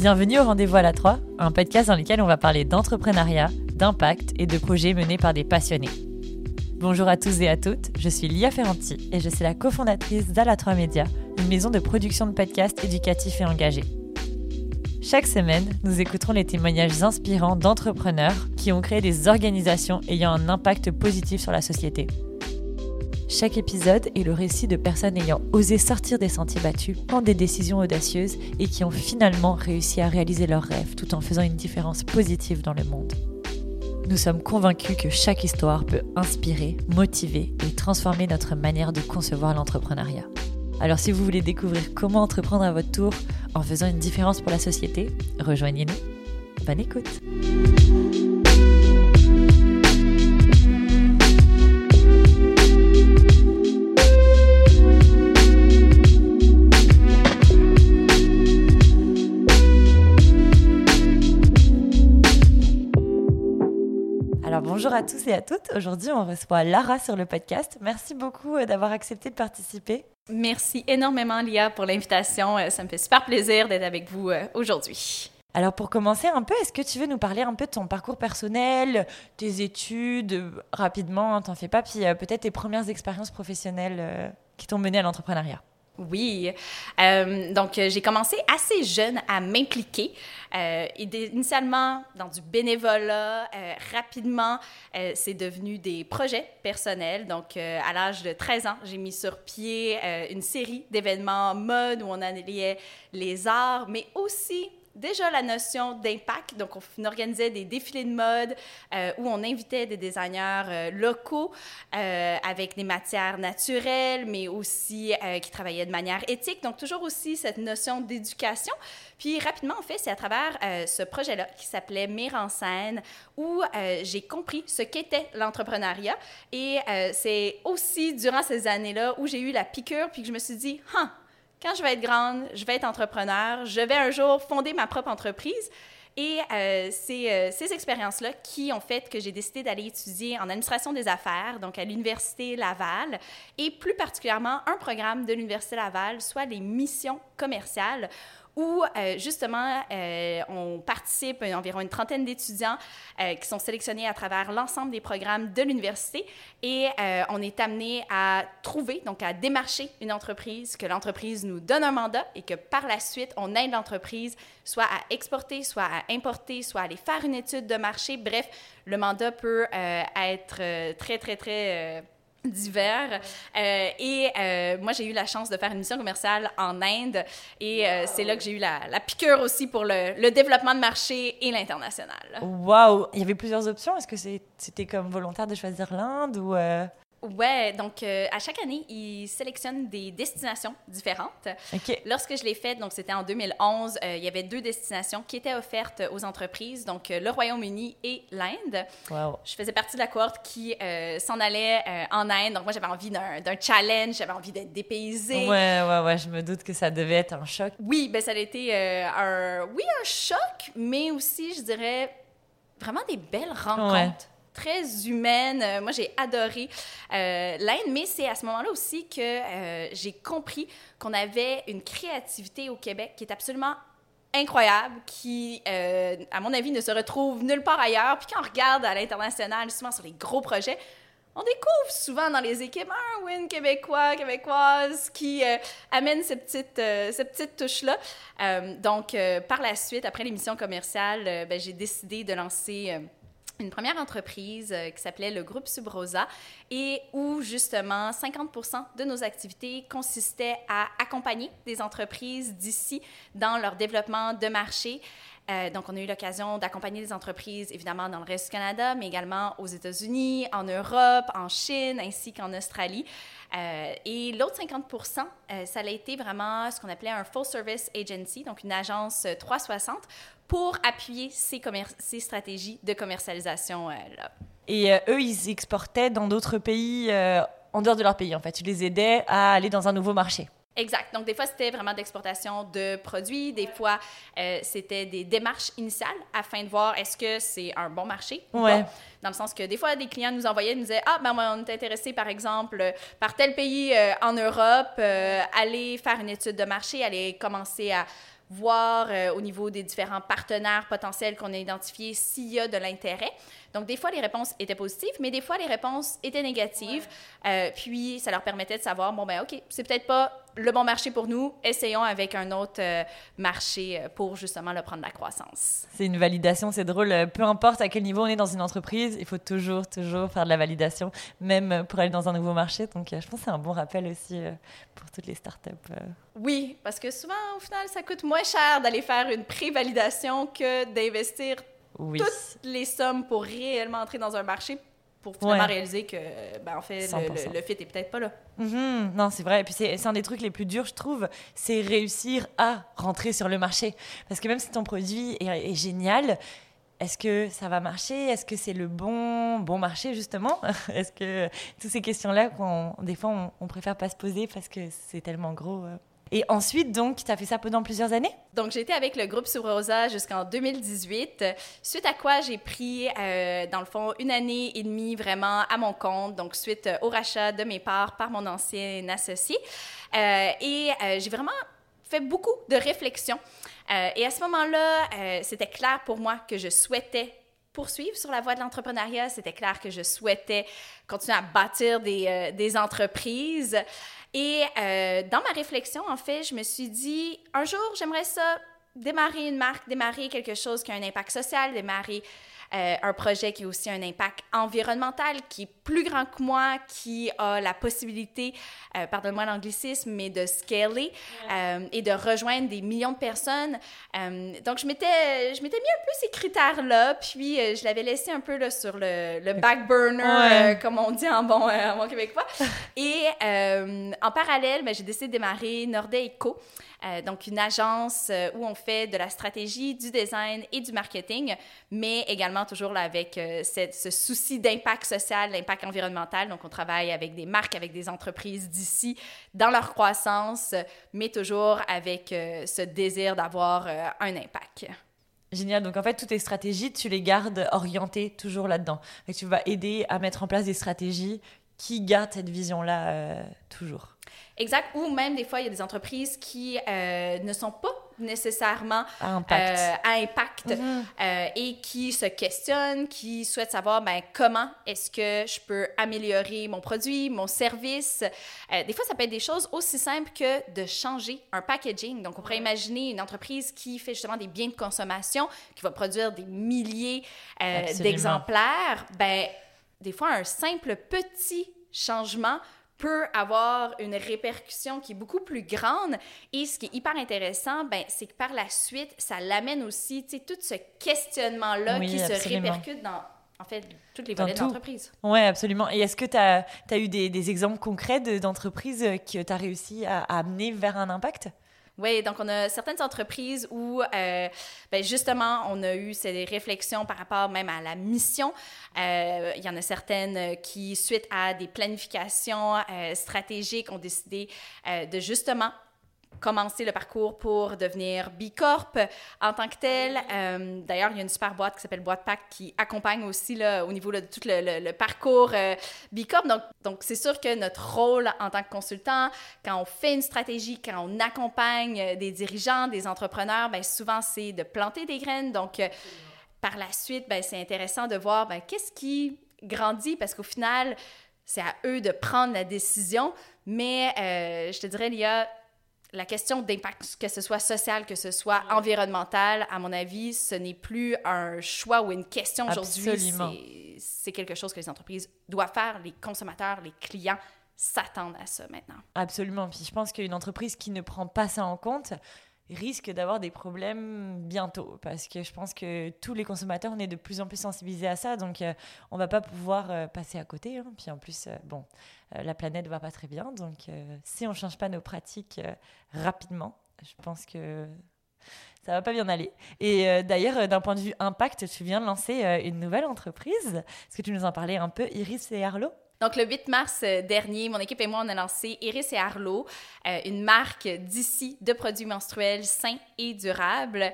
Bienvenue au Rendez-vous à la 3, un podcast dans lequel on va parler d'entrepreneuriat, d'impact et de projets menés par des passionnés. Bonjour à tous et à toutes, je suis Lia Ferranti et je suis la cofondatrice d'Ala 3 Média, une maison de production de podcasts éducatifs et engagés. Chaque semaine, nous écouterons les témoignages inspirants d'entrepreneurs qui ont créé des organisations ayant un impact positif sur la société. Chaque épisode est le récit de personnes ayant osé sortir des sentiers battus, prendre des décisions audacieuses et qui ont finalement réussi à réaliser leurs rêves tout en faisant une différence positive dans le monde. Nous sommes convaincus que chaque histoire peut inspirer, motiver et transformer notre manière de concevoir l'entrepreneuriat. Alors si vous voulez découvrir comment entreprendre à votre tour en faisant une différence pour la société, rejoignez-nous. Bonne écoute bonjour à tous et à toutes. Aujourd'hui, on reçoit Lara sur le podcast. Merci beaucoup euh, d'avoir accepté de participer. Merci énormément, Lia, pour l'invitation. Euh, ça me fait super plaisir d'être avec vous euh, aujourd'hui. Alors pour commencer un peu, est-ce que tu veux nous parler un peu de ton parcours personnel, tes études, rapidement, hein, t'en fais pas, puis peut-être tes premières expériences professionnelles qui t'ont mené à l'entrepreneuriat? Oui. Euh, donc, euh, j'ai commencé assez jeune à m'impliquer. Euh, initialement dans du bénévolat. rapidement, c'est devenu des projets personnels. Donc, à l'âge de 13 ans, j'ai mis sur pied une série d'événements mode où on alliait les arts, mais aussi déjà la notion d'impact. Donc, on organisait des défilés de mode euh, où on invitait des designers euh, locaux euh, avec des matières naturelles, mais aussi qui travaillaient de manière éthique. Donc, toujours aussi cette notion d'éducation. Puis, rapidement, en fait, c'est à travers ce projet-là qui s'appelait Mire en scène où j'ai compris ce qu'était l'entrepreneuriat. Et c'est aussi durant ces années-là où j'ai eu la piqûre, puis que je me suis dit, hein, quand je vais être grande, je vais être entrepreneur, je vais un jour fonder ma propre entreprise. Et euh, c'est euh, ces expériences-là qui ont fait que j'ai décidé d'aller étudier en administration des affaires, donc à l'Université Laval, et plus particulièrement un programme de l'Université Laval, soit les missions commerciales, où euh, justement euh, on participe environ une trentaine d'étudiants euh, qui sont sélectionnés à travers l'ensemble des programmes de l'université et on est amené à trouver, donc à démarcher une entreprise, que l'entreprise nous donne un mandat et que par la suite on aide l'entreprise soit à exporter, soit à importer, soit à aller faire une étude de marché. Bref, le mandat peut être très, très, très divers. Euh, et euh, moi, j'ai eu la chance de faire une mission commerciale en Inde et euh, c'est là que j'ai eu la, la, piqûre aussi pour le, le développement de marché et l'international. Waouh! Il y avait plusieurs options. Est-ce que c'était comme volontaire de choisir l'Inde ou... Ouais, donc euh, à chaque année, ils sélectionnent des destinations différentes. Lorsque je l'ai fait, donc c'était en 2011, euh, il y avait deux destinations qui étaient offertes aux entreprises, donc euh, le Royaume-Uni et l'Inde. Wow. Je faisais partie de la cohorte qui s'en allait en Inde, donc moi j'avais envie d'un challenge, j'avais envie d'être dépaysée. Ouais, ouais, ouais, je me doute que ça devait être un choc. Oui, ben ça a été un, oui, un choc, mais aussi, je dirais, vraiment des belles rencontres très humaine. Euh, moi, j'ai adoré euh, l'Inde, mais c'est à ce moment-là aussi que euh, j'ai compris qu'on avait une créativité au Québec qui est absolument incroyable, qui, à mon avis, ne se retrouve nulle part ailleurs. Puis quand on regarde à l'international, souvent sur les gros projets, on découvre souvent dans les équipes un win québécois, québécoise qui amène cette petite, cette petite touche-là. donc, par la suite, après l'émission commerciale, ben, j'ai décidé de lancer une première entreprise euh, qui s'appelait le groupe Subrosa et où justement 50 de nos activités consistaient à accompagner des entreprises d'ici dans leur développement de marché. Euh, donc, on a eu l'occasion d'accompagner des entreprises, évidemment, dans le reste du Canada, mais également aux États-Unis, en Europe, en Chine, ainsi qu'en Australie. Euh, et l'autre 50% ça a été vraiment ce qu'on appelait un full service agency, donc une agence 360 pour appuyer ces, stratégies de commercialisation-là. Euh, Et euh, eux, ils exportaient dans d'autres pays, euh, en dehors de leur pays, en fait. Tu les aidais à aller dans un nouveau marché. Exact. Donc, des fois, c'était vraiment d'exportation de produits. Des fois, c'était des démarches initiales afin de voir est-ce que c'est un bon marché ouais. Dans le sens que des fois, des clients nous envoyaient, nous disaient Ah, ben, on est intéressé, par exemple, par tel pays en Europe, aller faire une étude de marché, aller commencer à voir euh, au niveau des différents partenaires potentiels qu'on a identifiés s'il y a de l'intérêt. Donc, des fois, les réponses étaient positives, mais des fois, les réponses étaient négatives. Euh, puis, ça leur permettait de savoir, bon, ben OK, c'est peut-être pas le bon marché pour nous, essayons avec un autre euh, marché pour justement le prendre la croissance. C'est une validation, c'est drôle. Peu importe à quel niveau on est dans une entreprise, il faut toujours, toujours faire de la validation, même pour aller dans un nouveau marché. Donc, je pense que c'est un bon rappel aussi pour toutes les startups. Oui, parce que souvent, au final, ça coûte moins cher d'aller faire une pré-validation que d'investir toutes les sommes pour réellement entrer dans un marché pour finalement réaliser que, ben, en fait, le, fit est peut-être pas là. Mm-hmm. Non, c'est vrai. Et puis, c'est un des trucs les plus durs, je trouve, c'est réussir à rentrer sur le marché. Parce que même si ton produit est, génial, est-ce que ça va marcher? Est-ce que c'est le bon, bon marché, justement? Est-ce que toutes ces questions-là, des fois, on, on, préfère pas se poser parce que c'est tellement gros euh, et ensuite, donc, tu as fait ça pendant plusieurs années? Donc, été avec le groupe Rosa jusqu'en 2018, suite à quoi j'ai pris, euh, dans le fond, une année et demie vraiment à mon compte, donc suite au rachat de mes parts par mon ancien associé. Euh, et euh, j'ai vraiment fait beaucoup de réflexions. et à ce moment-là, c'était clair pour moi que je souhaitais poursuivre sur la voie de l'entrepreneuriat. C'était clair que je souhaitais continuer à bâtir des entreprises. Et euh, dans ma réflexion, en fait, je me suis dit, un jour, j'aimerais ça démarrer une marque, démarrer quelque chose qui a un impact social, démarrer euh, un projet qui a aussi un impact environnemental, qui est plus grand que moi, qui a la possibilité, euh, pardonne-moi l'anglicisme, mais de scaler euh, et de rejoindre des millions de personnes. donc, je m'étais, je m'étais mis un peu ces critères-là, puis je l'avais laissé un peu là, sur le, le back burner, comme on dit en bon, en bon québécois. Et en parallèle, ben, j'ai décidé de démarrer Nordea Eco. Euh, donc, une agence euh, où on fait de la stratégie, du design et du marketing, mais également toujours avec euh, ce souci d'impact social, d'impact environnemental. Donc, on travaille avec des marques, avec des entreprises d'ici dans leur croissance, mais toujours avec ce désir d'avoir un impact. Génial. Donc en fait, toutes tes stratégies, tu les gardes orientées toujours là-dedans. tu vas aider à mettre en place des stratégies qui gardent cette vision-là toujours. Exact. Ou même des fois, il y a des entreprises qui euh, ne sont pas nécessairement à impact, euh, mhm. euh, et qui se questionnent, qui souhaitent savoir ben, comment est-ce que je peux améliorer mon produit, mon service. des fois, ça peut être des choses aussi simples que de changer un packaging. Donc, on pourrait imaginer une entreprise qui fait justement des biens de consommation, qui va produire des milliers d'exemplaires. Ben, des fois, un simple petit changement peut avoir une répercussion qui est beaucoup plus grande. Et ce qui est hyper intéressant, ben, c'est que par la suite, ça l'amène aussi, tu sais, tout ce questionnement-là qui se répercute dans, en fait, toutes les volets de l'entreprise. Oui, absolument. Et est-ce que tu as, as, eu des, des exemples concrets d'entreprises que tu as réussi à, à amener vers un impact? Oui, donc on a certaines entreprises où, euh, ben justement, on a eu ces réflexions par rapport même à la mission. Euh, il y en a certaines qui, suite à des planifications euh, stratégiques, ont décidé de justement commencer le parcours pour devenir B Corp en tant que tel. Euh, d'ailleurs, il y a une super boîte qui s'appelle Boîte Pack qui accompagne aussi là, au niveau de tout le, parcours euh, B Corp. Donc, donc c'est sûr que notre rôle en tant que consultant, quand on fait une stratégie, quand on accompagne des dirigeants, des entrepreneurs, bien, souvent c'est de planter des graines. Donc, euh, par la suite, ben, c'est intéressant de voir ben, qu'est-ce qui grandit parce qu'au final, c'est à eux de prendre la décision. Mais je te dirais, il y a la question d'impact, que ce soit social, que ce soit environnemental, à mon avis, ce n'est plus un choix ou une question aujourd'hui. C'est quelque chose que les entreprises doivent faire. Les consommateurs, les clients s'attendent à ça maintenant. Absolument. Puis je pense qu'une entreprise qui ne prend pas ça en compte, risque d'avoir des problèmes bientôt parce que je pense que tous les consommateurs on est de plus en plus sensibilisés à ça donc euh, on va pas pouvoir euh, passer à côté hein. puis en plus euh, bon la planète va pas très bien donc si on change pas nos pratiques rapidement je pense que ça va pas bien aller. Et d'ailleurs, d'un point de vue impact, tu viens de lancer une nouvelle entreprise. Est-ce que tu nous en parlais un peu, Iris et Arlo? Donc, le 8 mars euh, dernier, mon équipe et moi, on a lancé Iris et Arlo, euh, une marque d'ici de produits menstruels sains et durables.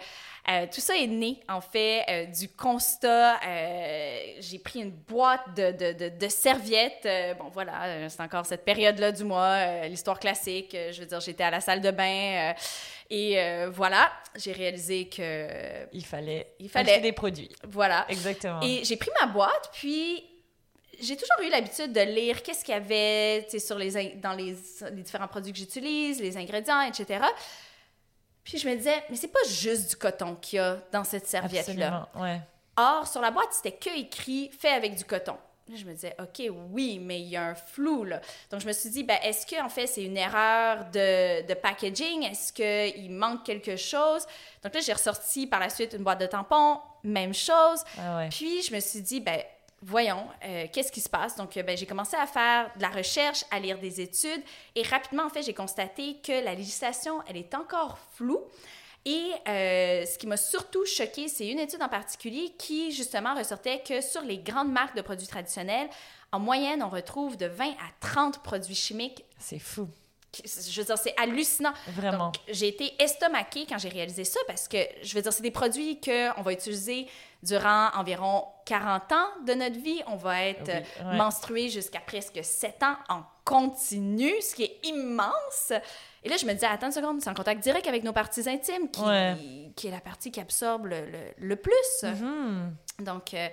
Euh, tout ça est né, en fait, du constat. J'ai pris une boîte de, de, de, serviettes. bon, voilà, c'est encore cette période-là du mois, l'histoire classique. je veux dire, j'étais à la salle de bain. Et voilà, j'ai réalisé que... Il fallait, il fallait acheter des produits. Voilà. Exactement. Et j'ai pris ma boîte, puis j'ai toujours eu l'habitude de lire qu'est-ce qu'il y avait sur les, dans les, les différents produits que j'utilise, les ingrédients, etc. Puis je me disais, mais c'est pas juste du coton qu'il y a dans cette serviette-là. Ouais. Or, sur la boîte, c'était que écrit fait avec du coton. Là, je me disais, OK, oui, mais il y a un flou, là. Donc, je me suis dit, ben, est-ce que en fait, c'est une erreur de, de packaging? Est-ce qu'il manque quelque chose? Donc là, j'ai ressorti par la suite une boîte de tampons, même chose. Ah ouais. Puis, je me suis dit, ben, voyons, euh, qu'est-ce qui se passe? Donc, euh, ben, j'ai commencé à faire de la recherche, à lire des études, et rapidement, en fait, j'ai constaté que la législation, elle est encore floue. Et euh, ce qui m'a surtout choqué, c'est une étude en particulier qui, justement, ressortait que sur les grandes marques de produits traditionnels, en moyenne, on retrouve de 20 à 30 produits chimiques. C'est fou je veux dire, c'est hallucinant. Vraiment. j'ai été estomaquée quand j'ai réalisé ça parce que, je veux dire, c'est des produits qu'on va utiliser durant environ 40 ans de notre vie. On va être menstrué jusqu'à presque 7 ans en continu, ce qui est immense. Et là, je me dis, attends une seconde, c'est en contact direct avec nos parties intimes qui, qui est la partie qui absorbe le, le, plus. Mm-hmm. Donc, euh,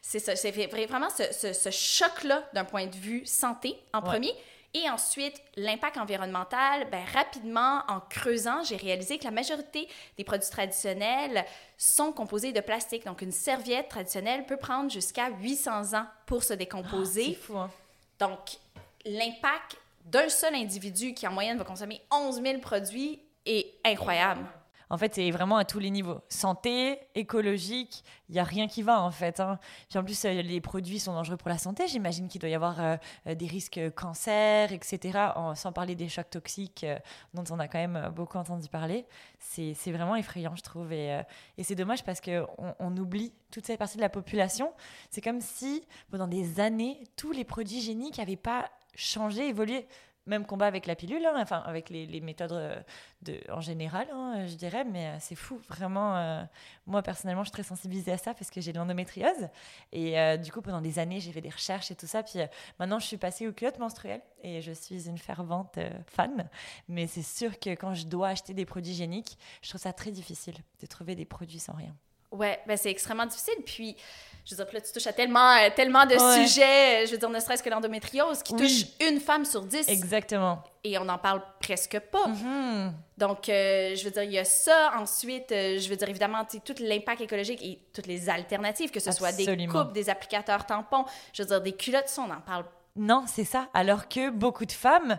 c'est ça, c'est vraiment ce, ce, choc-là d'un point de vue santé en premier. Et ensuite, l'impact environnemental, ben, rapidement, en creusant, j'ai réalisé que la majorité des produits traditionnels sont composés de plastique. Donc, une serviette traditionnelle peut prendre jusqu'à 800 ans pour se décomposer. Ah, fou, hein? Donc, l'impact d'un seul individu qui, en moyenne, va consommer 11 000 produits est incroyable. En fait, c'est vraiment à tous les niveaux. Santé, écologique, il n'y a rien qui va en fait. Hein. En plus, euh, les produits sont dangereux pour la santé. J'imagine qu'il doit y avoir euh, euh, des risques cancer, etc. sans parler des chocs toxiques dont on a quand même beaucoup entendu parler. C'est vraiment effrayant, je trouve. Et, et c'est dommage parce qu'on on oublie toute cette partie de la population. C'est comme si pendant des années, tous les produits géniques n'avaient pas changé, évolué même combat avec la pilule, hein, enfin avec les, méthodes euh, en général, hein, je dirais, mais euh, c'est fou, vraiment. Euh, moi personnellement, je suis très sensibilisée à ça parce que j'ai de l'endométriose et du coup pendant des années j'ai fait des recherches et tout ça, puis maintenant je suis passée aux culottes menstruelles et je suis une fervente fan, mais c'est sûr que quand je dois acheter des produits hygiéniques, je trouve ça très difficile de trouver des produits sans rien. Ouais, ben c'est extrêmement difficile. Puis, je veux dire, là, tu touches à tellement, euh, tellement de sujets, je veux dire, ne serait-ce que l'endométriose, qui touche une femme sur dix. Exactement. Et on n'en parle presque pas. Mm-hmm. Donc, euh, je veux dire, il y a ça. Ensuite, euh, je veux dire, évidemment, tout l'impact écologique et toutes les alternatives, que ce soit des coupes, des applicateurs tampons, je veux dire, des culottes, ça, on n'en parle non, c'est ça. Alors que beaucoup de femmes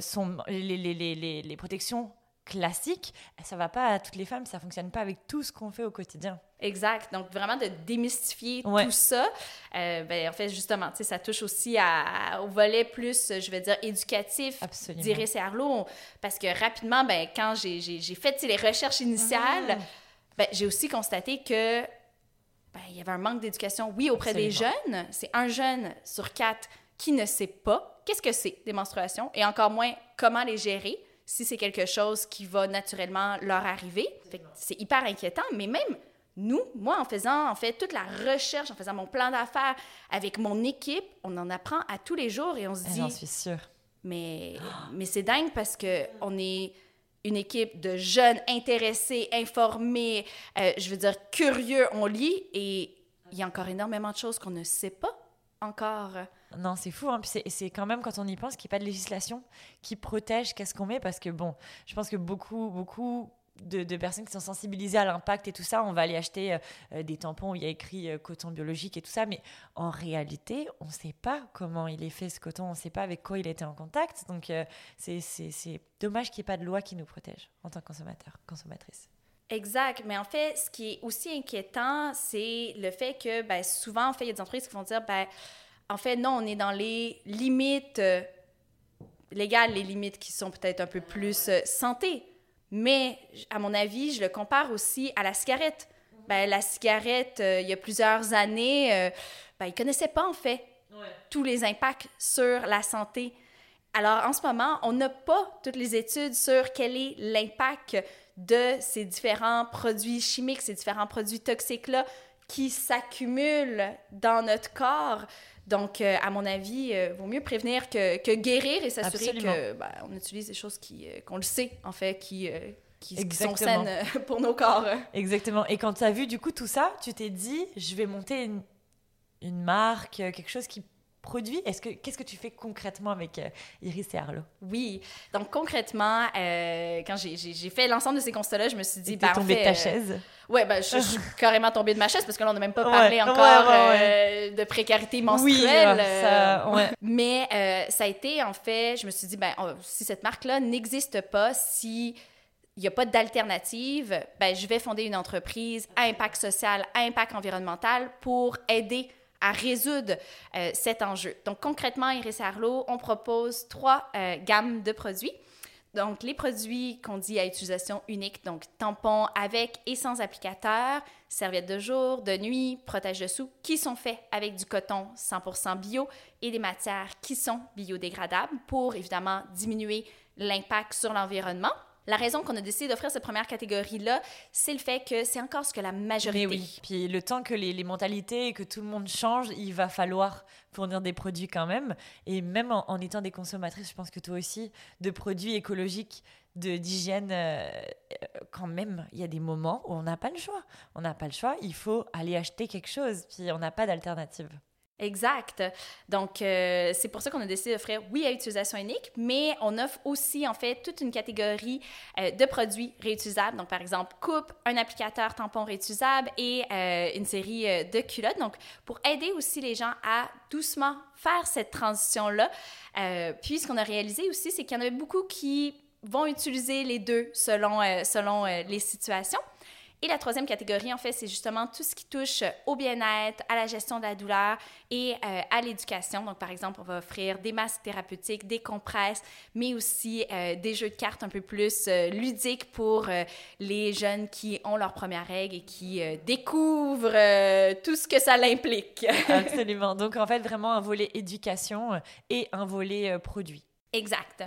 sont les, les, les, les protections classique, ça va pas à toutes les femmes, ça fonctionne pas avec tout ce qu'on fait au quotidien. Exact. Donc, vraiment de démystifier tout ça. Euh, ben, en fait, justement, ça touche aussi à, au volet plus, je vais dire, éducatif d'Iris et Arlo. Parce que rapidement, ben, quand j'ai fait les recherches initiales, ah. ben, j'ai aussi constaté que ben, il y avait un manque d'éducation, oui, auprès des jeunes. C'est un jeune sur quatre qui ne sait pas qu'est-ce que c'est des menstruations et encore moins comment les gérer si c'est quelque chose qui va naturellement leur arriver. C'est hyper inquiétant, mais même nous, moi, en faisant en fait toute la recherche, en faisant mon plan d'affaires avec mon équipe, on en apprend à tous les jours et on se dit. J'en suis sûre. Mais, mais c'est dingue parce que on est une équipe de jeunes intéressés, informés, euh, je veux dire curieux. On lit et il y a encore énormément de choses qu'on ne sait pas encore. Non, c'est fou. Hein. c'est quand même, quand on y pense, qu'il n'y a pas de législation qui protège qu'est-ce qu'on met. Parce que, bon, je pense que beaucoup, beaucoup de, personnes qui sont sensibilisées à l'impact et tout ça, on va aller acheter euh, euh, des tampons où il y a écrit euh, coton biologique et tout ça. Mais en réalité, on ne sait pas comment il est fait ce coton. On ne sait pas avec quoi il été en contact. Donc, c'est dommage qu'il n'y ait pas de loi qui nous protège en tant que consommateur, consommatrice. Exact. Mais en fait, ce qui est aussi inquiétant, c'est le fait que ben, souvent, en fait, il y a des entreprises qui vont dire ben, en fait, non, on est dans les limites euh, légales, les limites qui sont peut-être un peu plus euh, santé. Mais, à mon avis, je le compare aussi à la cigarette. Ben, la cigarette, euh, il y a plusieurs années, ben, ils ne connaissaient pas, en fait, tous les impacts sur la santé. Alors en ce moment, on n'a pas toutes les études sur quel est l'impact de ces différents produits chimiques, ces différents produits toxiques-là qui s'accumulent dans notre corps. Donc, euh, à mon avis, il euh, vaut mieux prévenir que, que guérir et s'assurer que ben, on utilise des choses qui, euh, qu'on le sait, en fait, qui, qui, sont saines pour nos corps. Exactement. Et quand tu as vu du coup tout ça, tu t'es dit, je vais monter une, une marque, quelque chose qui produit. Est-ce que qu'est-ce que tu fais concrètement avec euh, Iris et Arlo? Oui, donc concrètement, euh, quand j'ai fait l'ensemble de ces constats-là, je me suis dit, bah, tombée de ta euh, chaise? Ouais, ben, je, suis carrément tombée de ma chaise parce que là, on n'a même pas parlé encore de précarité menstruelle. Oui, Mais ça a été, en fait, je me suis dit, ben, si cette marque-là n'existe pas, si il n'y a pas d'alternative, ben, je vais fonder une entreprise à impact social, à impact environnemental pour aider à résoudre euh, cet enjeu. Donc concrètement, Iris Arlo, on propose trois euh, gammes de produits. Donc les produits qu'on dit à utilisation unique, donc tampons avec et sans applicateur, serviettes de jour, de nuit, protège-dessous, qui sont faits avec du coton 100% bio et des matières qui sont biodégradables pour évidemment diminuer l'impact sur l'environnement. La raison qu'on a décidé d'offrir cette première catégorie-là, c'est le fait que c'est encore ce que la majorité. Mais oui. Puis le temps que les, mentalités et que tout le monde change, il va falloir fournir des produits quand même. Et même en, étant des consommatrices, je pense que toi aussi, de produits écologiques, de d'hygiène, euh, quand même, il y a des moments où on n'a pas le choix. On n'a pas le choix. Il faut aller acheter quelque chose. Puis on n'a pas d'alternative. Exact. Donc, euh, c'est pour ça qu'on a décidé d'offrir, oui, à utilisation unique, mais on offre aussi, en fait, toute une catégorie euh, de produits réutilisables. Donc, par exemple, coupe, un applicateur tampon réutilisable et euh, une série de culottes. Donc, pour aider aussi les gens à doucement faire cette transition-là. puis, ce qu'on a réalisé aussi, c'est qu'il y en avait beaucoup qui vont utiliser les deux selon, selon les situations. Et la troisième catégorie, en fait, c'est justement tout ce qui touche au bien-être, à la gestion de la douleur et euh, à l'éducation. Donc, par exemple, on va offrir des masques thérapeutiques, des compresses, mais aussi euh, des jeux de cartes un peu plus euh, ludiques pour les jeunes qui ont leur première règle et qui découvrent tout ce que ça l'implique. Absolument. Donc, en fait, vraiment un volet éducation et un volet produit. Exact.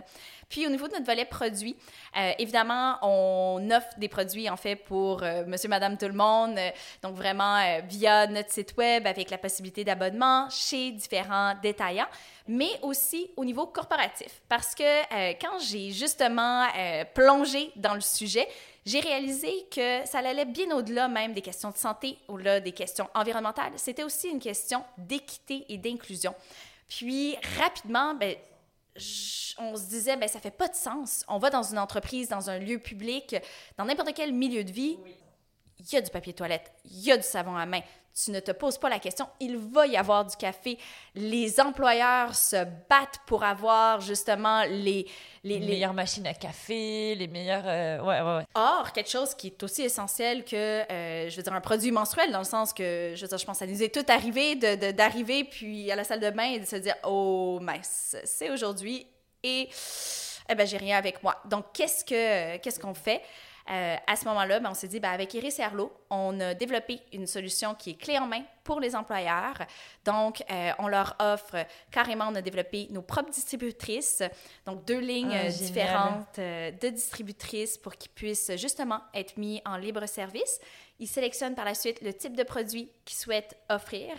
Puis au niveau de notre volet produit, euh, évidemment, on offre des produits en fait pour euh, monsieur, madame, tout le monde. Euh, donc vraiment via notre site web avec la possibilité d'abonnement chez différents détaillants, mais aussi au niveau corporatif. Parce que quand j'ai justement plongé dans le sujet, j'ai réalisé que ça allait bien au-delà même des questions de santé, au-delà des questions environnementales. C'était aussi une question d'équité et d'inclusion. Puis rapidement, ben, on se disait, ben, ça fait pas de sens. On va dans une entreprise, dans un lieu public, dans n'importe quel milieu de vie, il y a du papier toilette, il y a du savon à main, tu ne te poses pas la question, il va y avoir du café. Les employeurs se battent pour avoir justement les... Les, meilleures machines à café, les meilleures... Euh, ouais, ouais, ouais. Or, quelque chose qui est aussi essentiel que, euh, je veux dire, un produit menstruel, dans le sens que, je veux dire, je pense que ça nous est tout arrivé d'arriver puis à la salle de bain et de se dire, oh mince, c'est aujourd'hui et eh ben, j'ai rien avec moi. Donc, qu'est-ce que qu'est-ce qu'on fait? Euh, à ce moment-là, ben, on s'est dit, ben, avec Iris et Arlo, on a développé une solution qui est clé en main pour les employeurs. Donc, euh, on leur offre carrément, on a développé nos propres distributrices, donc deux lignes ah, différentes euh, de distributrices pour qu'ils puissent justement être mis en libre service. Ils sélectionnent par la suite le type de produit qu'ils souhaitent offrir.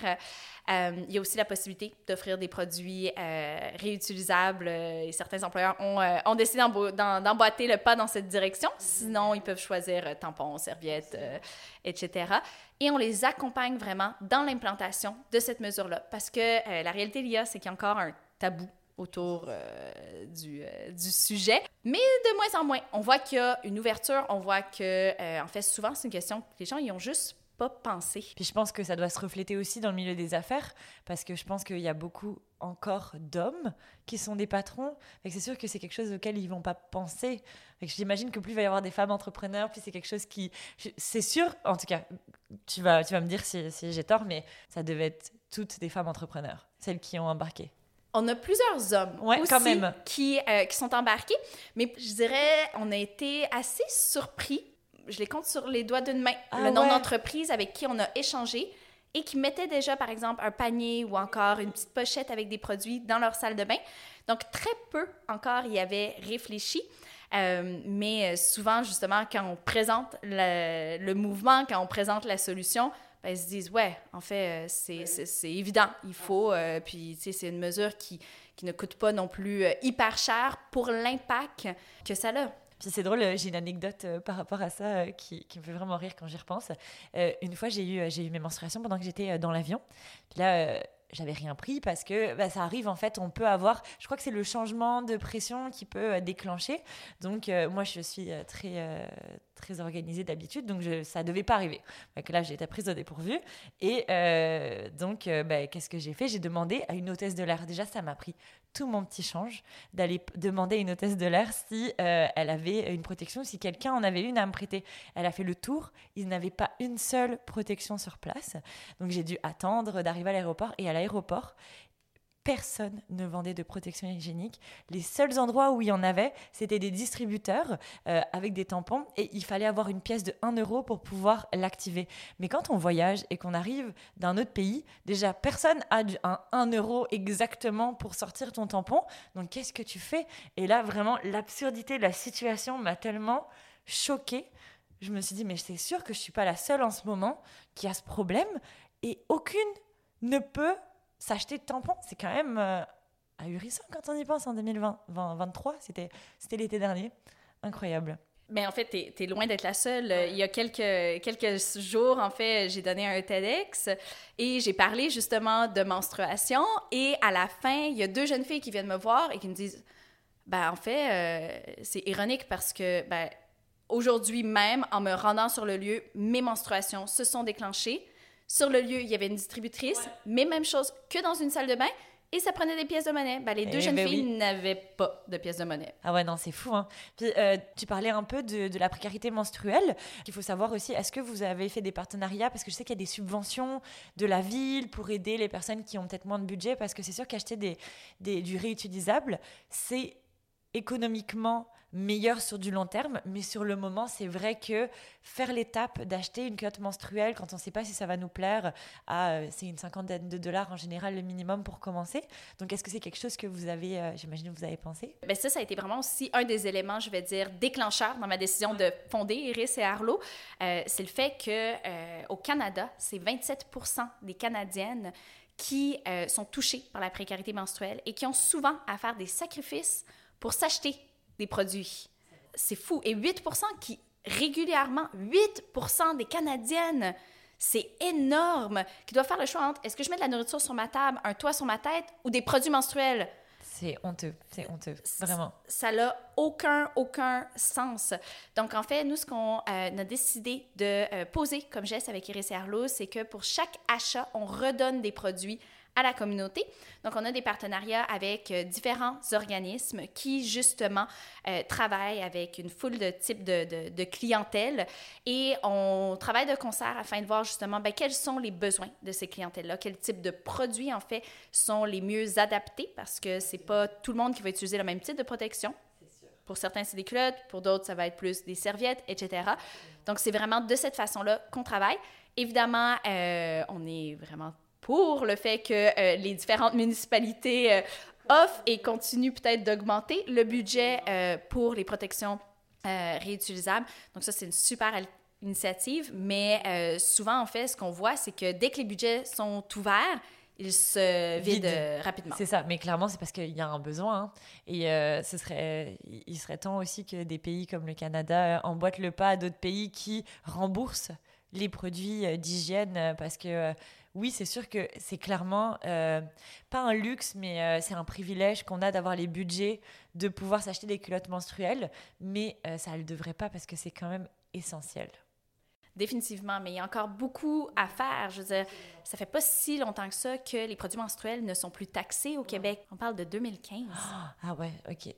Euh, il y a aussi la possibilité d'offrir des produits euh, réutilisables et certains employeurs ont, euh, ont décidé d'emboîter le pas dans cette direction. Sinon, ils peuvent choisir tampons, serviettes, etc. Et on les accompagne vraiment dans l'implantation de cette mesure-là parce que la réalité, l'IA, c'est qu'il y a encore un tabou autour du, du, sujet. Mais de moins en moins, on voit qu'il y a une ouverture, on voit que, en fait, souvent, c'est une question que les gens, ils ont juste pas penser. Puis je pense que ça doit se refléter aussi dans le milieu des affaires, parce que je pense qu'il y a beaucoup encore d'hommes qui sont des patrons. C'est sûr que c'est quelque chose auquel ils vont pas penser. J'imagine que plus il va y avoir des femmes entrepreneurs, puis c'est quelque chose qui... C'est sûr, en tout cas, tu vas, tu vas me dire si, si j'ai tort, mais ça devait être toutes des femmes entrepreneurs, celles qui ont embarqué. On a plusieurs hommes aussi quand même. Qui, euh, qui sont embarqués, mais je dirais, on a été assez surpris je les compte sur les doigts d'une main. Ah le nom d'entreprise avec qui on a échangé et qui mettaient déjà, par exemple, un panier ou encore une petite pochette avec des produits dans leur salle de bain. Donc, très peu encore y avaient réfléchi. Euh, mais souvent, justement, quand on présente le, le, mouvement, quand on présente la solution, ben, ils se disent, ouais, en fait, c'est évident, il faut. puis, tu sais, c'est une mesure qui, qui ne coûte pas non plus hyper cher pour l'impact que ça a c'est drôle, euh, j'ai une anecdote euh, par rapport à ça euh, qui, me fait vraiment rire quand j'y repense. une fois, j'ai eu, j'ai eu mes menstruations pendant que j'étais dans l'avion. Puis là, j'avais rien pris parce que bah, ça arrive en fait, on peut avoir, je crois que c'est le changement de pression qui peut déclencher. Donc moi je suis très très organisée d'habitude, donc ça devait pas arriver. Donc là j'étais prise au dépourvu et donc bah, qu'est-ce que j'ai fait? J'ai demandé à une hôtesse de l'air. Déjà ça m'a pris tout mon petit change d'aller demander à une hôtesse de l'air si euh, elle avait une protection, si quelqu'un en avait une à me prêter. Elle a fait le tour, ils n'avaient pas une seule protection sur place. Donc j'ai dû attendre d'arriver à l'aéroport. Et à l'aéroport, personne ne vendait de protection hygiénique. Les seuls endroits où il y en avait, c'était des distributeurs euh, avec des tampons et il fallait avoir une pièce de 1 euro pour pouvoir l'activer. Mais quand on voyage et qu'on arrive d'un autre pays, déjà personne a un 1 euro exactement pour sortir ton tampon. Donc qu'est-ce que tu fais? Et là, vraiment, l'absurdité de la situation m'a tellement choquée. Je me suis dit, mais c'est sûr que je ne suis pas la seule en ce moment qui a ce problème et aucune ne peut s'acheter de tampons, c'est quand même euh, ahurissant quand on y pense en 2023. C'était, c'était l'été dernier. Incroyable. Mais en fait, tu es, loin d'être la seule. Il y a quelques, quelques jours, en fait, j'ai donné un TEDx et j'ai parlé justement de menstruation. Et à la fin, il y a deux jeunes filles qui viennent me voir et qui me disent ben, en fait, euh, c'est ironique parce que ben, aujourd'hui même, en me rendant sur le lieu, mes menstruations se sont déclenchées. Sur le lieu, il y avait une distributrice, mais même chose que dans une salle de bain. Et ça prenait des pièces de monnaie. Ben, les deux eh jeunes ben filles n'avaient pas de pièces de monnaie. Ah ouais, non, c'est fou. Hein. Puis, euh, tu parlais un peu de, la précarité menstruelle. Il faut savoir aussi, est-ce que vous avez fait des partenariats? Parce que je sais qu'il y a des subventions de la ville pour aider les personnes qui ont peut-être moins de budget. Parce que c'est sûr qu'acheter des, des, du réutilisable, c'est économiquement meilleur sur du long terme, mais sur le moment, c'est vrai que faire l'étape d'acheter une culotte menstruelle quand on ne sait pas si ça va nous plaire, euh, c'est une cinquantaine de dollars en général le minimum pour commencer. Donc, est-ce que c'est quelque chose que vous avez, euh, j'imagine, vous avez pensé? Ben ça, ça a été vraiment aussi un des éléments, je vais dire, déclencheurs dans ma décision de fonder Iris et Arlo. Euh, c'est le fait que au Canada, c'est 27 des Canadiennes qui sont touchées par la précarité menstruelle et qui ont souvent à faire des sacrifices pour s'acheter des produits. C'est fou. Et 8% qui régulièrement, 8% des Canadiennes, c'est énorme, qui doivent faire le choix entre est-ce que je mets de la nourriture sur ma table, un toit sur ma tête ou des produits menstruels? C'est honteux, c'est honteux, vraiment. Ça n'a aucun, aucun sens. Donc, en fait, nous, ce qu'on euh, a décidé de euh, poser comme geste avec Iris et Arlo, c'est que pour chaque achat, on redonne des produits à la communauté. Donc, on a des partenariats avec euh, différents organismes qui, justement, euh, travaillent avec une foule de types de, de, clientèle et on travaille de concert afin de voir, justement, ben, quels sont les besoins de ces clientèles-là, quels types de produits, en fait, sont les mieux adaptés parce que c'est pas tout le monde qui va utiliser le même type de protection. Pour certains, c'est des culottes, pour d'autres, ça va être plus des serviettes, etc. Donc, c'est vraiment de cette façon-là qu'on travaille. Évidemment, euh, on est vraiment pour le fait que euh, les différentes municipalités euh, offrent et continuent peut-être d'augmenter le budget euh, pour les protections réutilisables. Donc ça, c'est une super initiative, mais souvent, en fait, ce qu'on voit, c'est que dès que les budgets sont ouverts, ils se vident rapidement. C'est ça, mais clairement, c'est parce qu'il y a un besoin. Hein. Et ce serait, il serait temps aussi que des pays comme le Canada emboîtent le pas à d'autres pays qui remboursent les produits d'hygiène parce que oui, c'est sûr que c'est clairement euh, pas un luxe, mais euh, c'est un privilège qu'on a d'avoir les budgets de pouvoir s'acheter des culottes menstruelles, mais euh, ça ne le devrait pas parce que c'est quand même essentiel. Définitivement, mais il y a encore beaucoup à faire. Je veux dire, ça fait pas si longtemps que ça que les produits menstruels ne sont plus taxés au Québec. On parle de 2015. Ah ouais, ok.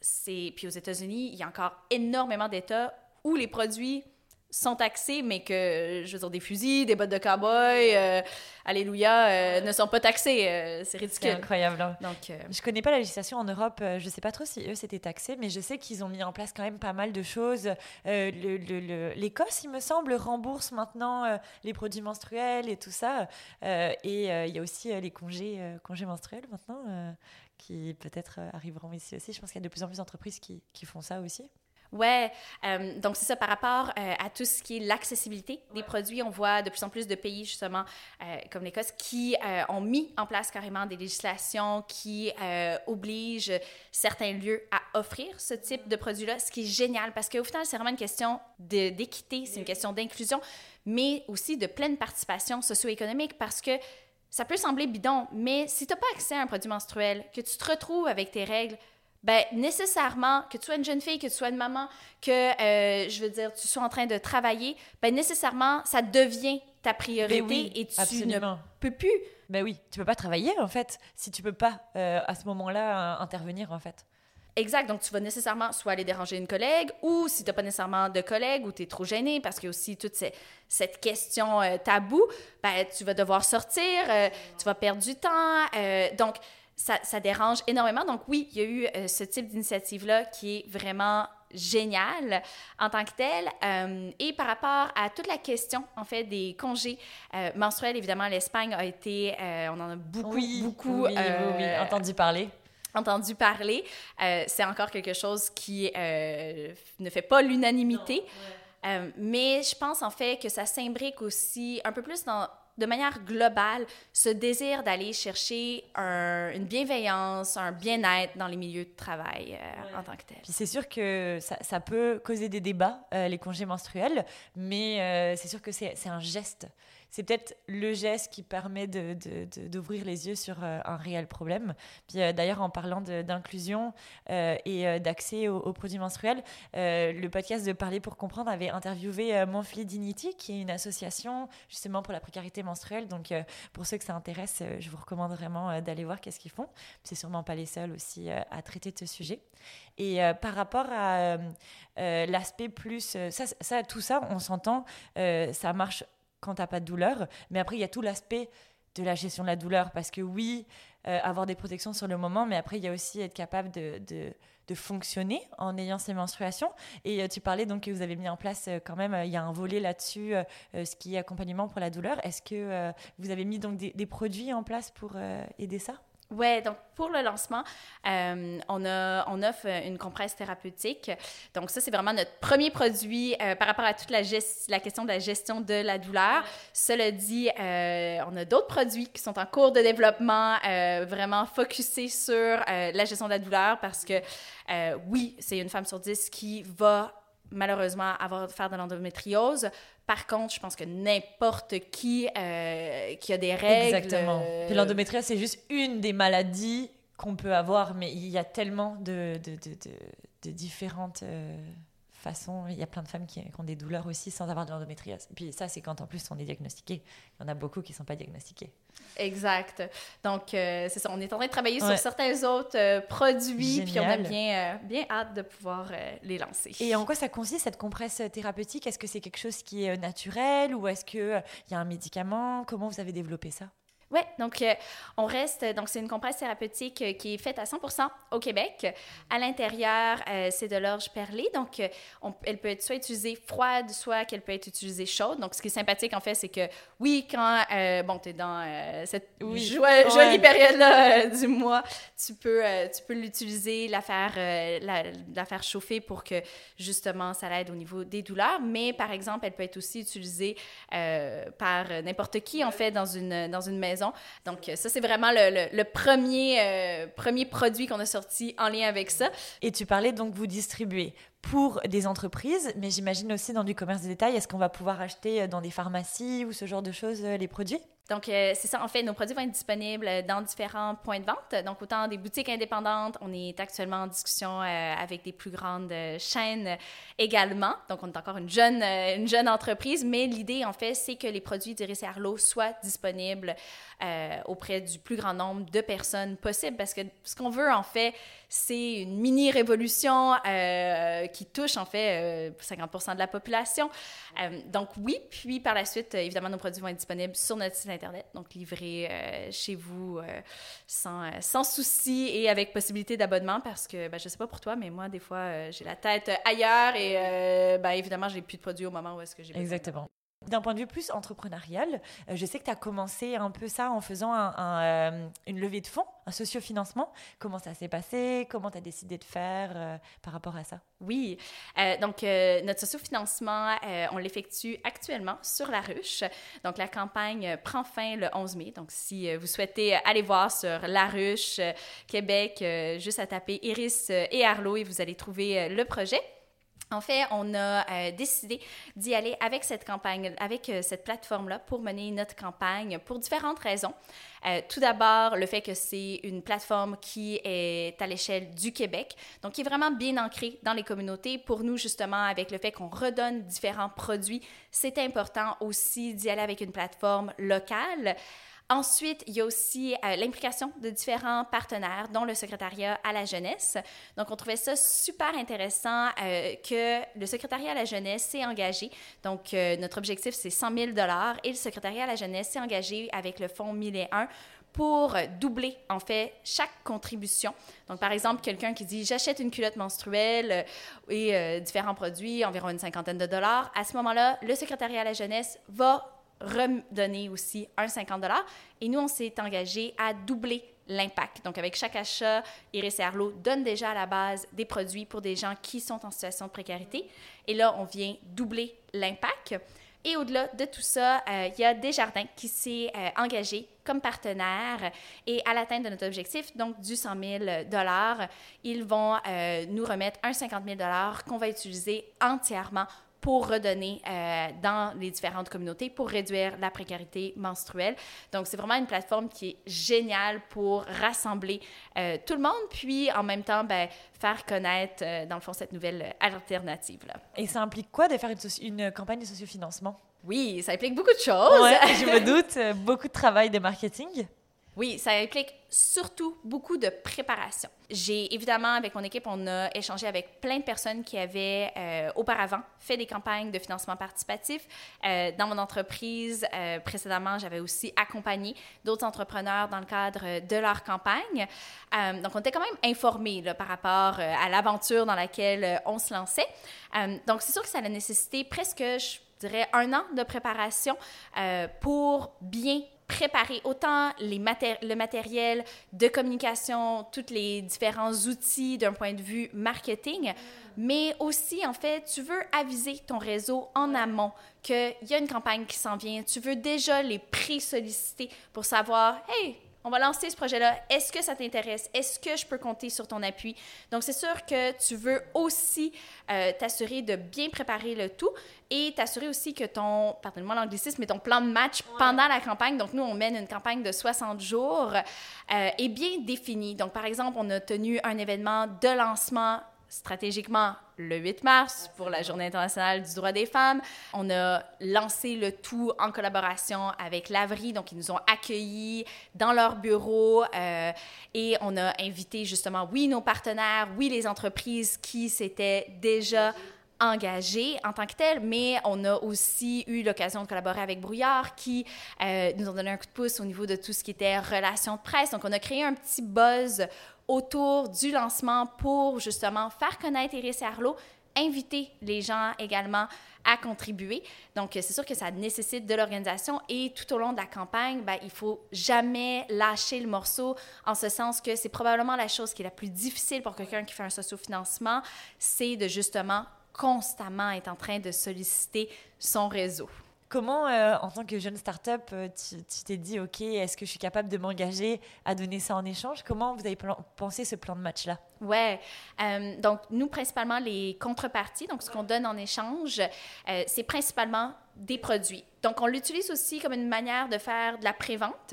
C'est puis aux États-Unis, il y a encore énormément d'États où les produits sont taxés, mais que, je veux dire, des fusils, des bottes de cow-boy, euh, alléluia, euh, ne sont pas taxés. Euh, c'est ridicule. C'est incroyable. hein. Donc, Je connais pas la législation en Europe, je sais pas trop si eux c'était taxé, mais je sais qu'ils ont mis en place quand même pas mal de choses. L'Écosse, il me semble, rembourse maintenant les produits menstruels et tout ça. Et il y a aussi les congés, congés menstruels maintenant, qui peut-être arriveront ici aussi. Je pense qu'il y a de plus en plus d'entreprises qui, qui font ça aussi. Ouais, euh, donc c'est ça par rapport euh, à tout ce qui est l'accessibilité des produits. On voit de plus en plus de pays, justement, euh, comme l'Écosse, qui ont mis en place carrément des législations qui obligent certains lieux à offrir ce type de produit-là, ce qui est génial parce qu'au final, c'est vraiment une question d'équité, c'est une question d'inclusion, mais aussi de pleine participation socio-économique parce que ça peut sembler bidon, mais si tu n'as pas accès à un produit menstruel, que tu te retrouves avec tes règles, ben nécessairement, que tu sois une jeune fille, que tu sois une maman, que, euh, je veux dire, tu sois en train de travailler, ben nécessairement, ça devient ta priorité Mais oui, et tu absolument. ne peux plus. Ben oui, tu peux pas travailler en fait si tu peux pas euh, à ce moment-là euh, intervenir en fait. Exact, donc tu vas nécessairement soit aller déranger une collègue ou si tu n'as pas nécessairement de collègue ou tu es trop gêné parce qu'il y a aussi toute ces- cette question euh, taboue, ben, tu vas devoir sortir, euh, tu vas perdre du temps. euh, donc, ça, ça dérange énormément. Donc oui, il y a eu euh, ce type d'initiative-là qui est vraiment génial en tant que tel. Euh, et par rapport à toute la question, en fait, des congés euh, menstruels, évidemment, l'Espagne a été, euh, on en a beaucoup, beaucoup oui, oui, oui, euh, entendu parler. entendu parler. Euh, c'est encore quelque chose qui euh, ne fait pas l'unanimité. Euh, mais je pense en fait que ça s'imbrique aussi un peu plus dans, de manière globale, ce désir d'aller chercher un- une bienveillance, un bien-être dans les milieux de travail euh, en tant que tel. Puis c'est sûr que ça, ça peut causer des débats, euh, les congés menstruels, mais euh, c'est sûr que c'est un geste. C'est peut-être le geste qui permet d'ouvrir les yeux sur euh, un réel problème. Puis euh, d'ailleurs, en parlant d'inclusion euh, et d'accès aux, produits menstruels, le podcast de Parler pour comprendre avait interviewé Monthly Dignity, qui est une association justement pour la précarité menstruelle. Donc pour ceux que ça intéresse, je vous recommande vraiment d'aller voir qu'est-ce qu'ils font. C'est sûrement pas les seuls aussi à traiter de ce sujet. Et par rapport à l'aspect plus... ça, ça, tout ça, on s'entend, ça marche quand t'as pas de douleur. Mais après, il y a tout l'aspect de la gestion de la douleur. Parce que oui, euh, avoir des protections sur le moment, mais après, il y a aussi être capable de... de fonctionner en ayant ces menstruations. Et euh, tu parlais donc que vous avez mis en place euh, quand même, il y a un volet là-dessus, ce qui est accompagnement pour la douleur. Est-ce que vous avez mis donc des, produits en place pour aider ça? Ouais, donc pour le lancement, euh, on, offre une compresse thérapeutique. Donc ça, c'est vraiment notre premier produit euh, par rapport à toute la, question de la gestion de la douleur. Cela dit, euh, on a d'autres produits qui sont en cours de développement, vraiment focusés sur la gestion de la douleur parce que oui, c'est une femme sur dix qui va malheureusement avoir faire de l'endométriose. Par contre, je pense que n'importe qui euh, qui a des règles... Exactement. euh, Puis l'endométriose, c'est juste une des maladies qu'on peut avoir, mais il y a tellement de, de, de, de- de différentes euh, façons. Il y a plein de femmes qui, qui ont des douleurs aussi sans avoir de l'endométriose. Puis ça, c'est quand en plus on est diagnostiqué. Il y en a beaucoup qui ne sont pas diagnostiqués. Exact. Donc, euh, c'est ça. On est en train de travailler Ouais. sur certains autres euh, produits, puis on a Génial. bien, euh, bien hâte de pouvoir les lancer. Et en quoi ça consiste cette compresse thérapeutique? Est-ce que c'est quelque chose qui est naturel ou est-ce qu'il il y a un médicament? Comment vous avez développé ça? Ouais, donc euh, on reste, donc c'est une compresse thérapeutique euh, qui est faite à 100% au Québec. À l'intérieur, euh, c'est de l'orge perlée, donc euh, on- elle peut être soit utilisée froide, soit qu'elle peut être utilisée chaude. Donc ce qui est sympathique en fait, c'est que oui, quand euh, bon, tu es dans euh, cette Oui. Ouais. jolie période-là euh, du mois, tu peux, euh, tu peux l'utiliser, la faire, euh, la, la faire chauffer pour que justement ça l'aide au niveau des douleurs. Mais par exemple, elle peut être aussi utilisée euh, par n'importe qui en fait dans une, dans une maison. Donc, euh, ça, c'est vraiment le, premier, euh, premier produit qu'on a sorti en lien avec ça. Et tu parlais donc vous distribuer pour des entreprises, mais j'imagine aussi dans du commerce de détail. Est-ce qu'on va pouvoir acheter euh, dans des pharmacies ou ce genre de choses les produits? Donc, euh, c'est ça. En fait, nos produits vont être disponibles dans différents points de vente. Donc, autant des boutiques indépendantes, on est actuellement en discussion euh, avec des plus grandes euh, chaînes également. Donc, on est encore une jeune, une jeune entreprise, mais l'idée, en fait, c'est que les produits d'Iris et Arlo soient disponibles auprès du plus grand nombre de personnes possible. Parce que ce qu'on veut, en fait, c'est une mini-révolution qui touche, en fait, 50% de la population. donc, oui. Puis, par la suite, évidemment, nos produits vont être disponibles sur notre site Internet, donc livré euh, chez vous euh, sans, euh, sans souci et avec possibilité d'abonnement parce que, ben, je sais pas pour toi, mais moi, des fois, j'ai la tête ailleurs et, ben, évidemment, j'ai plus de produits au moment où est-ce que j'ai besoin. Exactement. D'un point de vue plus entrepreneurial, euh, je sais que tu as commencé un peu ça en faisant euh, une levée de fonds, un sociofinancement. Comment ça s'est passé? Comment tu as décidé de faire euh, par rapport à ça? Oui, donc notre sociofinancement, on l'effectue actuellement sur La Ruche. Donc la campagne prend fin le 11 mai. Donc si vous souhaitez aller voir sur La Ruche, Québec, juste à taper Iris et Arlo et vous allez trouver le projet. En fait, on a euh, décidé d'y aller avec cette campagne, avec euh, cette plateforme-là pour mener notre campagne pour différentes raisons. Euh, tout d'abord, le fait que c'est une plateforme qui est à l'échelle du Québec, donc qui est vraiment bien ancrée dans les communautés. Pour nous, justement, avec le fait qu'on redonne différents produits, c'est important aussi d'y aller avec une plateforme locale. Ensuite, il y a aussi euh, l'implication de différents partenaires, dont le secrétariat à la jeunesse. Donc, on trouvait ça super intéressant euh, que le secrétariat à la jeunesse s'est engagé. Donc, euh, notre objectif, c'est 100 000 et le secrétariat à la jeunesse s'est engagé avec le fonds 1001 pour doubler, en fait, chaque contribution. Donc, par exemple, quelqu'un qui dit j'achète une culotte menstruelle et différents produits, environ une cinquantaine de dollars, à ce moment-là, le secrétariat à la jeunesse va redonner aussi un 50 Et nous, on s'est engagé à doubler l'impact. Donc, avec chaque achat, Iris et Arlo donne déjà à la base des produits pour des gens qui sont en situation de précarité. Et là, on vient doubler l'impact. Et au-delà de tout ça, euh, il y a Desjardins qui s'est euh, engagé comme partenaire et à l'atteinte de notre objectif, donc du 100 000 ils vont euh, nous remettre un 50 000 qu'on va utiliser entièrement pour redonner euh, dans les différentes communautés, pour réduire la précarité menstruelle. Donc, c'est vraiment une plateforme qui est géniale pour rassembler euh, tout le monde, puis en même temps, ben, faire connaître, euh, dans le fond, cette nouvelle alternative-là. Et ça implique quoi de faire une, une campagne de sociofinancement? Oui, ça implique beaucoup de choses. Ouais, je me doute, beaucoup de travail de marketing. Oui, ça implique surtout beaucoup de préparation. J'ai évidemment, avec mon équipe, on a échangé avec plein de personnes qui avaient euh, auparavant fait des campagnes de financement participatif. Euh, dans mon entreprise, euh, précédemment, j'avais aussi accompagné d'autres entrepreneurs dans le cadre de leur campagne. donc, on était quand même informés par rapport à l'aventure dans laquelle on se lançait. donc, c'est sûr que ça a nécessité presque, je dirais, un an de préparation pour bien préparer autant les le matériel de communication, tous les différents outils d'un point de vue marketing, mais aussi, en fait, tu veux aviser ton réseau en amont qu'il y a une campagne qui s'en vient. Tu veux déjà les pré-solliciter pour savoir, hey, on va lancer ce projet-là. Est-ce que ça t'intéresse? Est-ce que je peux compter sur ton appui? Donc, c'est sûr que tu veux aussi euh, t'assurer de bien préparer le tout et t'assurer aussi que ton, pardonnez-moi l'anglicisme, mais ton plan de match pendant la campagne, donc nous, on mène une campagne de 60 jours, euh, est bien défini. Donc, par exemple, on a tenu un événement de lancement stratégiquement le 8 mars pour la Journée internationale du droit des femmes. On a lancé le tout en collaboration avec l'Avri, donc ils nous ont accueillis dans leur bureau euh, et on a invité justement, oui, nos partenaires, oui, les entreprises qui s'étaient déjà engagées en tant que telles, mais on a aussi eu l'occasion de collaborer avec Brouillard qui euh, nous ont donné un coup de pouce au niveau de tout ce qui était relations de presse. Donc, on a créé un petit buzz autour du lancement pour justement faire connaître Iris et Arlo, inviter les gens également à contribuer. Donc, c'est sûr que ça nécessite de l'organisation et tout au long de la campagne, ben, il faut jamais lâcher le morceau en ce sens que c'est probablement la chose qui est la plus difficile pour quelqu'un qui fait un sociofinancement, c'est de justement constamment être en train de solliciter son réseau. Comment, euh, en tant que jeune start-up, euh, tu t'es dit, OK, est-ce que je suis capable de m'engager à donner ça en échange? Comment vous avez pensé ce plan de match-là? Ouais. Euh, donc, nous, principalement, les contreparties, donc ce qu'on donne en échange, c'est principalement des produits. Donc, on l'utilise aussi comme une manière de faire de la prévente.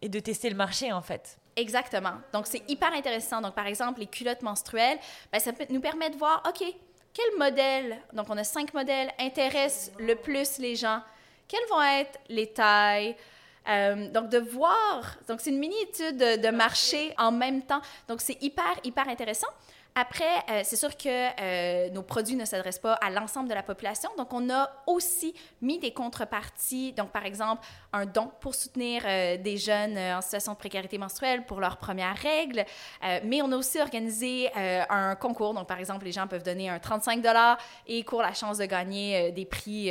Et de tester le marché, en fait. Exactement. Donc, c'est hyper intéressant. Donc, par exemple, les culottes menstruelles, ben, ça nous permet de voir, OK, quel modèle, donc on a cinq modèles, intéresse le plus les gens? Quelles vont être les tailles? Euh, donc, de voir, donc c'est une mini-étude de, de, marché en même temps. Donc, c'est hyper, hyper intéressant. Après, euh, c'est sûr que euh, nos produits ne s'adressent pas à l'ensemble de la population. Donc, on a aussi mis des contreparties. Donc, par exemple, un don pour soutenir euh, des jeunes en situation de précarité menstruelle pour leurs premières règles. mais on a aussi organisé un concours. Donc, par exemple, les gens peuvent donner un 35 et courent la chance de gagner des prix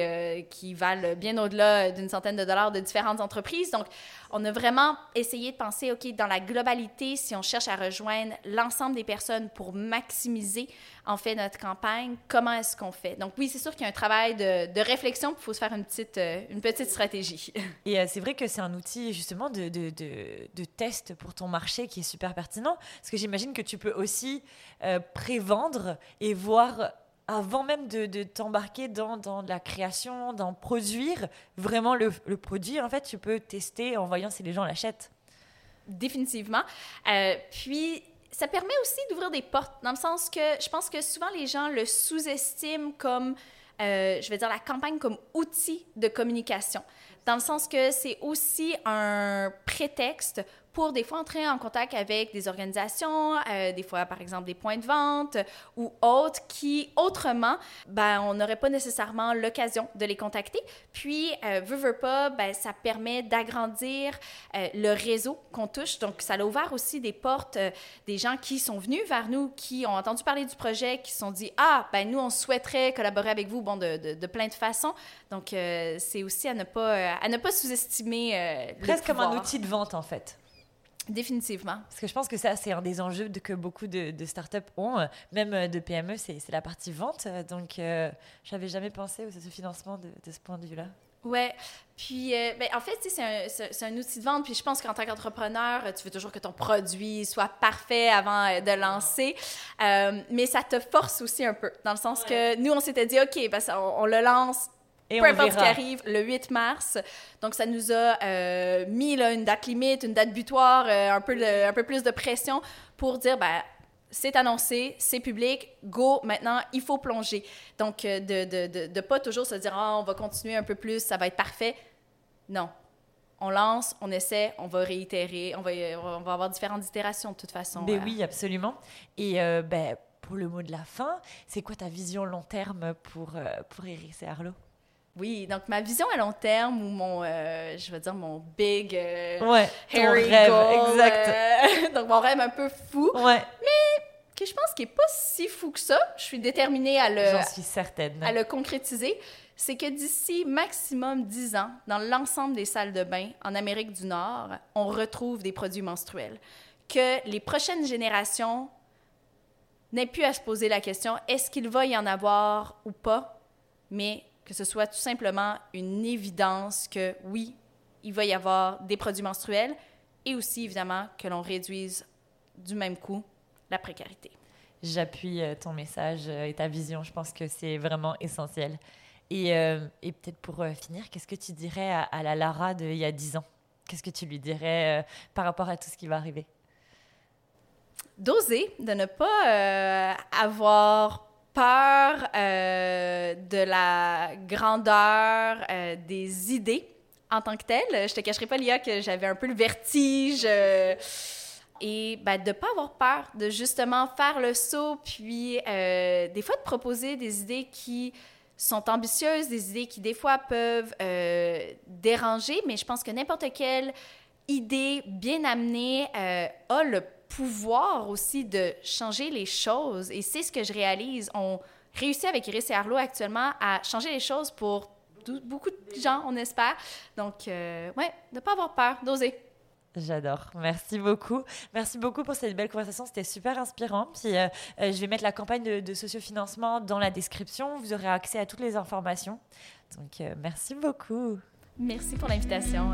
qui valent bien au-delà d'une centaine de dollars de différentes entreprises. Donc, on a vraiment essayé de penser, OK, dans la globalité, si on cherche à rejoindre l'ensemble des personnes pour maximiser, en fait, notre campagne, comment est-ce qu'on fait? Donc oui, c'est sûr qu'il y a un travail de, réflexion, il faut se faire une petite, euh, une petite stratégie. Et euh, c'est vrai que c'est un outil, justement, de, de, de, test pour ton marché qui est super pertinent, parce que j'imagine que tu peux aussi euh, prévendre et voir avant même de, t'embarquer dans, dans, la création, d'en produire vraiment le, produit, en fait, tu peux tester en voyant si les gens l'achètent. Définitivement. Euh, puis, ça permet aussi d'ouvrir des portes, dans le sens que je pense que souvent les gens le sous-estiment comme, euh, je vais dire, la campagne comme outil de communication, dans le sens que c'est aussi un prétexte pour des fois entrer en contact avec des organisations, euh, des fois par exemple des points de vente ou autres qui autrement, ben, on n'aurait pas nécessairement l'occasion de les contacter. Puis, euh, veut pas, ben, ça permet d'agrandir euh, le réseau qu'on touche. Donc, ça a ouvert aussi des portes euh, des gens qui sont venus vers nous, qui ont entendu parler du projet, qui se sont dit, ah, ben nous, on souhaiterait collaborer avec vous, bon, de, de, de plein de façons. Donc, c'est aussi à ne pas, à ne pas sous-estimer. Presque comme un outil de vente, en fait. Définitivement. Parce que je pense que ça, c'est un des enjeux que beaucoup de, startups ont, euh, même euh, de PME, c'est la partie vente. Donc, euh, je n'avais jamais pensé à ce financement de, ce point de vue-là. Ouais. Puis, ben, en fait, c'est un, un, outil de vente. Puis, je pense qu'en tant qu'entrepreneur, tu veux toujours que ton produit soit parfait avant de lancer. mais ça te force aussi un peu, dans le sens que nous, on s'était dit, OK, ben, on le lance et Peu importe ce qui arrive, le 8 mars. Donc, ça nous a euh, mis là, une date limite, une date butoir, euh, un, peu un peu plus de pression pour dire, ben, c'est annoncé, c'est public, go, maintenant, il faut plonger. Donc, euh, de ne pas toujours se dire, ah, on va continuer un peu plus, ça va être parfait. Non. On lance, on essaie, on va réitérer, on va, on va avoir différentes itérations de toute façon. Ben oui, absolument. Et ben, pour le mot de la fin, c'est quoi ta vision long terme pour, pour Iris et Arlo? Oui, donc ma vision à long terme ou mon, euh, je veux dire, mon big euh, ouais, hairy rêve, goal, exact. Euh, donc mon rêve un peu fou, ouais. mais que je pense qu'il n'est pas si fou que ça. Je suis déterminée à le, suis certaine. à le concrétiser. C'est que d'ici maximum 10 ans, dans l'ensemble des salles de bain en Amérique du Nord, on retrouve des produits menstruels. Que les prochaines générations n'aient plus à se poser la question est-ce qu'il va y en avoir ou pas, mais que ce soit tout simplement une évidence que oui, il va y avoir des produits menstruels et aussi évidemment que l'on réduise du même coup la précarité. J'appuie euh, ton message euh, et ta vision. Je pense que c'est vraiment essentiel. Et, euh, et peut-être pour finir, qu'est-ce que tu dirais à, la Lara d'il y a 10 ans? Qu'est-ce que tu lui dirais par rapport à tout ce qui va arriver? D'oser, de ne pas avoir peur euh, de la grandeur euh, des idées en tant que telles. Je te cacherai pas, Lia, que j'avais un peu le vertige. Euh, et ben, de ne pas avoir peur, de justement faire le saut, puis des fois de proposer des idées qui sont ambitieuses, des idées qui des fois peuvent déranger, mais je pense que n'importe quelle idée bien amenée a le pouvoir aussi de changer les choses. Et c'est ce que je réalise. On réussit avec Iris et Arlo actuellement à changer les choses pour beaucoup de gens, on espère. Donc, euh, ouais, ne pas avoir peur, d'oser. J'adore. Merci beaucoup. Merci beaucoup pour cette belle conversation. C'était super inspirant. Puis, euh, euh, je vais mettre la campagne de, de, sociofinancement dans la description. Vous aurez accès à toutes les informations. Donc, euh, merci beaucoup. Merci pour l'invitation.